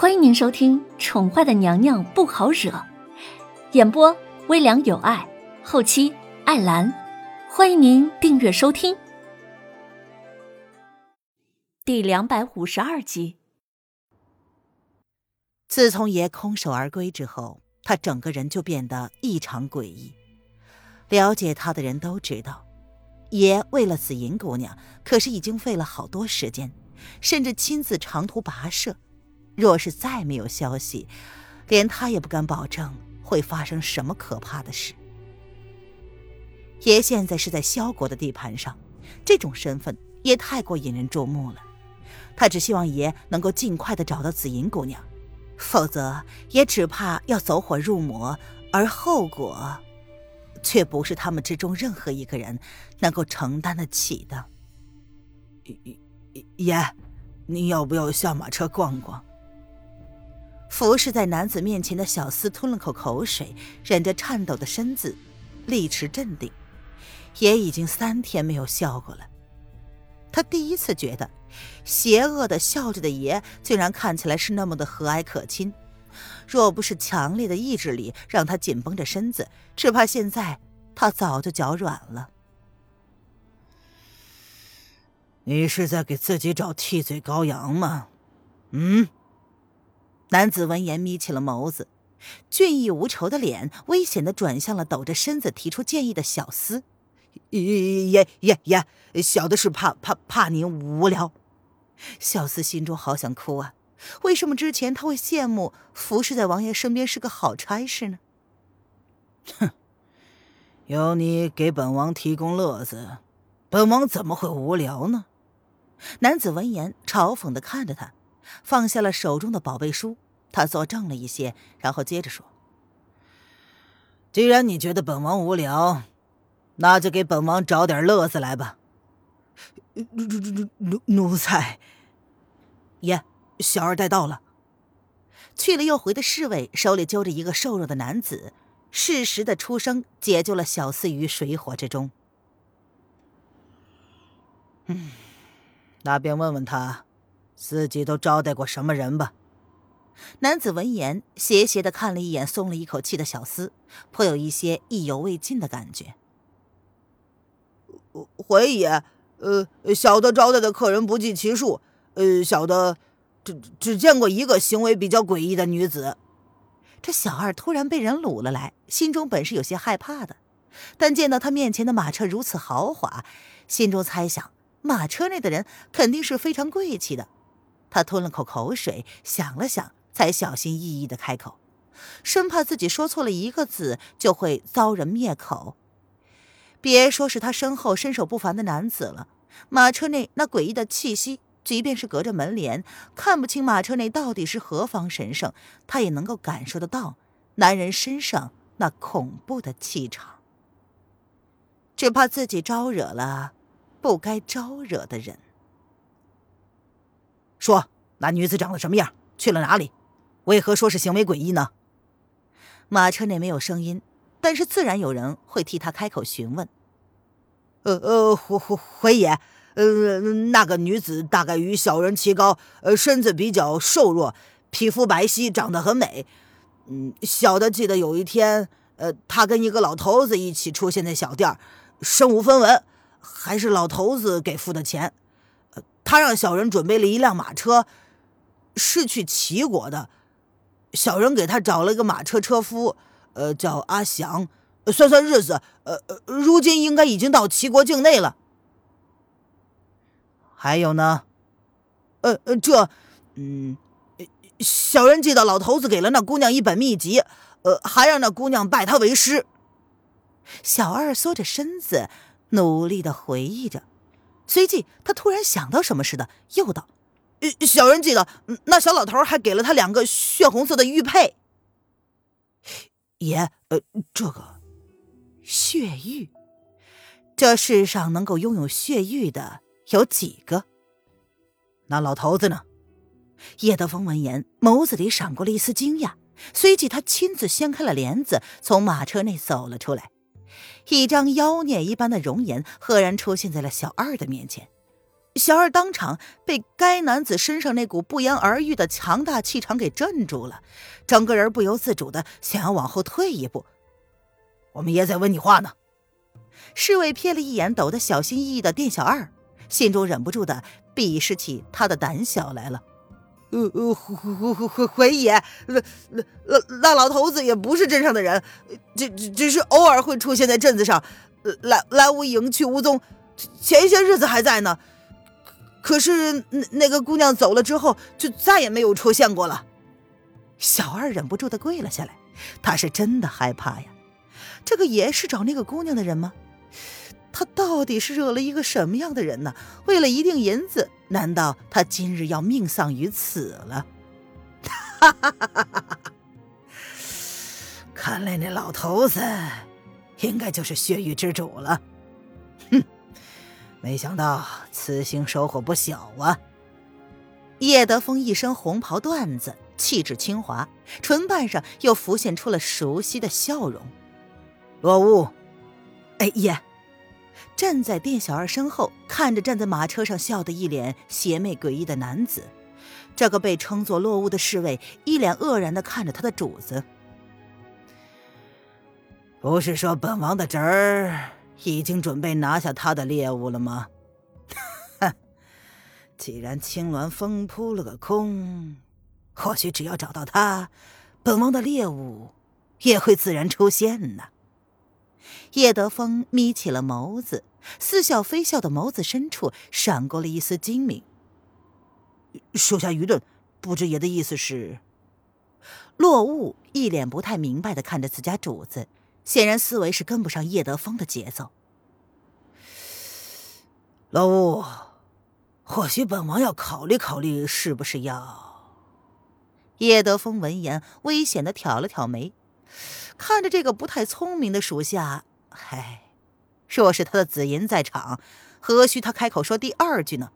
欢迎您收听《宠坏的娘娘不好惹》，演播微凉有爱，后期艾兰。欢迎您订阅收听。第两百五十二集。自从爷空手而归之后，他整个人就变得异常诡异。了解他的人都知道，爷为了紫银姑娘，可是已经费了好多时间，甚至亲自长途跋涉。若是再没有消息，连他也不敢保证会发生什么可怕的事。爷现在是在萧国的地盘上，这种身份也太过引人注目了。他只希望爷能够尽快的找到紫银姑娘，否则也只怕要走火入魔，而后果，却不是他们之中任何一个人能够承担得起的。爷，您要不要下马车逛逛？服侍在男子面前的小厮吞了口口水，忍着颤抖的身子，力持镇定。也已经三天没有笑过了。他第一次觉得，邪恶的笑着的爷，竟然看起来是那么的和蔼可亲。若不是强烈的意志力让他紧绷着身子，只怕现在他早就脚软了。你是在给自己找替罪羔羊吗？嗯。男子闻言，眯起了眸子，俊逸无愁的脸危险的转向了抖着身子提出建议的小厮。爷爷爷，小的是怕怕怕您无聊。小厮心中好想哭啊！为什么之前他会羡慕服侍在王爷身边是个好差事呢？哼，有你给本王提供乐子，本王怎么会无聊呢？男子闻言，嘲讽的看着他。放下了手中的宝贝书，他坐正了一些，然后接着说：“既然你觉得本王无聊，那就给本王找点乐子来吧。”奴奴奴奴奴才，爷，小二带到了。去了又回的侍卫手里揪着一个瘦弱的男子，适时的出声解救了小厮于水火之中。嗯，那便问问他。自己都招待过什么人吧？男子闻言，斜斜的看了一眼松了一口气的小厮，颇有一些意犹未尽的感觉。回爷，呃，小的招待的客人不计其数，呃，小的只只见过一个行为比较诡异的女子。这小二突然被人掳了来，心中本是有些害怕的，但见到他面前的马车如此豪华，心中猜想马车内的人肯定是非常贵气的。他吞了口口水，想了想，才小心翼翼的开口，生怕自己说错了一个字就会遭人灭口。别说是他身后身手不凡的男子了，马车内那诡异的气息，即便是隔着门帘，看不清马车内到底是何方神圣，他也能够感受得到男人身上那恐怖的气场。只怕自己招惹了不该招惹的人。说那女子长得什么样？去了哪里？为何说是行为诡异呢？马车内没有声音，但是自然有人会替他开口询问。呃呃，回回回爷，呃，那个女子大概与小人齐高，呃，身子比较瘦弱，皮肤白皙，长得很美。嗯，小的记得有一天，呃，她跟一个老头子一起出现在小店，身无分文，还是老头子给付的钱。他让小人准备了一辆马车，是去齐国的。小人给他找了个马车车夫，呃，叫阿祥。算算日子，呃，如今应该已经到齐国境内了。还有呢？呃呃，这，嗯，小人记得老头子给了那姑娘一本秘籍，呃，还让那姑娘拜他为师。小二缩着身子，努力的回忆着。随即，他突然想到什么似的，又道：“小人记得，那小老头还给了他两个血红色的玉佩。”爷，呃，这个血玉，这世上能够拥有血玉的有几个？那老头子呢？叶德风闻言，眸子里闪过了一丝惊讶，随即他亲自掀开了帘子，从马车内走了出来。一张妖孽一般的容颜赫然出现在了小二的面前，小二当场被该男子身上那股不言而喻的强大气场给镇住了，整个人不由自主的想要往后退一步。我们爷在问你话呢。侍卫瞥了一眼抖得小心翼翼的店小二，心中忍不住的鄙视起他的胆小来了。呃呃，回回回回爷，那那那那老头子也不是镇上的人，只只是偶尔会出现在镇子上，来来无影去无踪。前些日子还在呢，可是那那个姑娘走了之后，就再也没有出现过了。小二忍不住的跪了下来，他是真的害怕呀。这个爷是找那个姑娘的人吗？他到底是惹了一个什么样的人呢？为了一锭银子，难道他今日要命丧于此了？哈哈哈哈哈！看来那老头子应该就是血域之主了。哼，没想到此行收获不小啊！叶德风一身红袍缎子，气质清华，唇瓣上又浮现出了熟悉的笑容。落雾，哎爷。站在店小二身后，看着站在马车上笑得一脸邪魅诡异的男子，这个被称作落雾的侍卫一脸愕然的看着他的主子。不是说本王的侄儿已经准备拿下他的猎物了吗？哼，既然青鸾峰扑了个空，或许只要找到他，本王的猎物也会自然出现呢。叶德风眯起了眸子，似笑非笑的眸子深处闪过了一丝精明。属下愚钝，不知爷的意思是？落雾一脸不太明白的看着自家主子，显然思维是跟不上叶德风的节奏。老雾，或许本王要考虑考虑，是不是要？叶德风闻言，危险的挑了挑眉。看着这个不太聪明的属下，唉，若是他的紫银在场，何须他开口说第二句呢？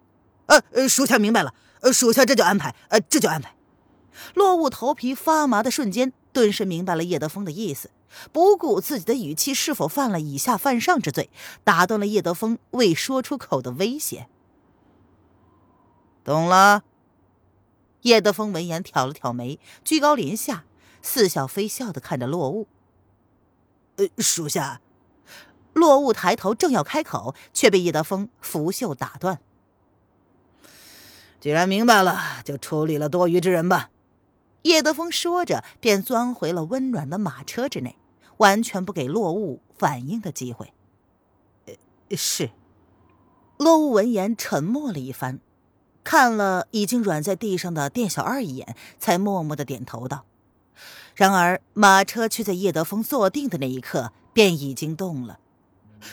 呃，属下明白了，呃，属下这就安排，呃，这就安排。落雾头皮发麻的瞬间，顿时明白了叶德风的意思，不顾自己的语气是否犯了以下犯上之罪，打断了叶德风未说出口的威胁。懂了。叶德风闻言挑了挑眉，居高临下。似笑非笑的看着落雾，呃，属下。落雾抬头正要开口，却被叶德风拂袖打断。既然明白了，就处理了多余之人吧。叶德风说着，便钻回了温暖的马车之内，完全不给落雾反应的机会。呃是。落雾闻言沉默了一番，看了已经软在地上的店小二一眼，才默默的点头道。然而，马车却在叶德峰坐定的那一刻便已经动了。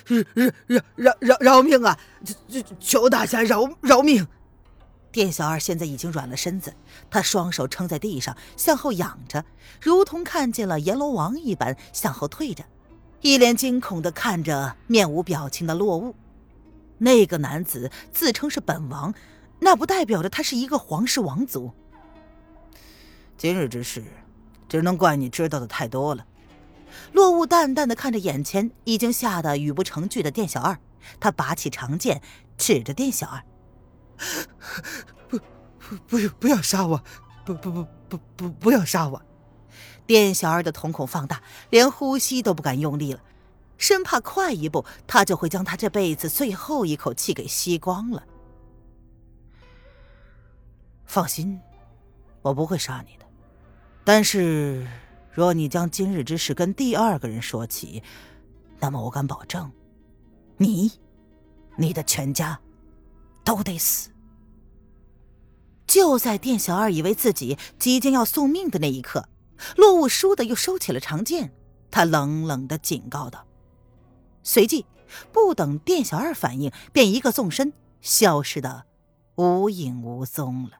饶饶饶饶饶命啊！求求大侠饶饶命！店小二现在已经软了身子，他双手撑在地上，向后仰着，如同看见了阎罗王一般向后退着，一脸惊恐的看着面无表情的落雾。那个男子自称是本王，那不代表着他是一个皇室王族。今日之事。只能怪你知道的太多了。落雾淡淡的看着眼前已经吓得语不成句的店小二，他拔起长剑，指着店小二：“不，不，不，不要杀我！不，不，不，不，不，不要杀我！”店小二的瞳孔放大，连呼吸都不敢用力了，生怕快一步，他就会将他这辈子最后一口气给吸光了。放心，我不会杀你的。但是，若你将今日之事跟第二个人说起，那么我敢保证，你、你的全家都得死。就在店小二以为自己即将要送命的那一刻，落雾倏地又收起了长剑，他冷冷的警告道。随即，不等店小二反应，便一个纵身消失的无影无踪了。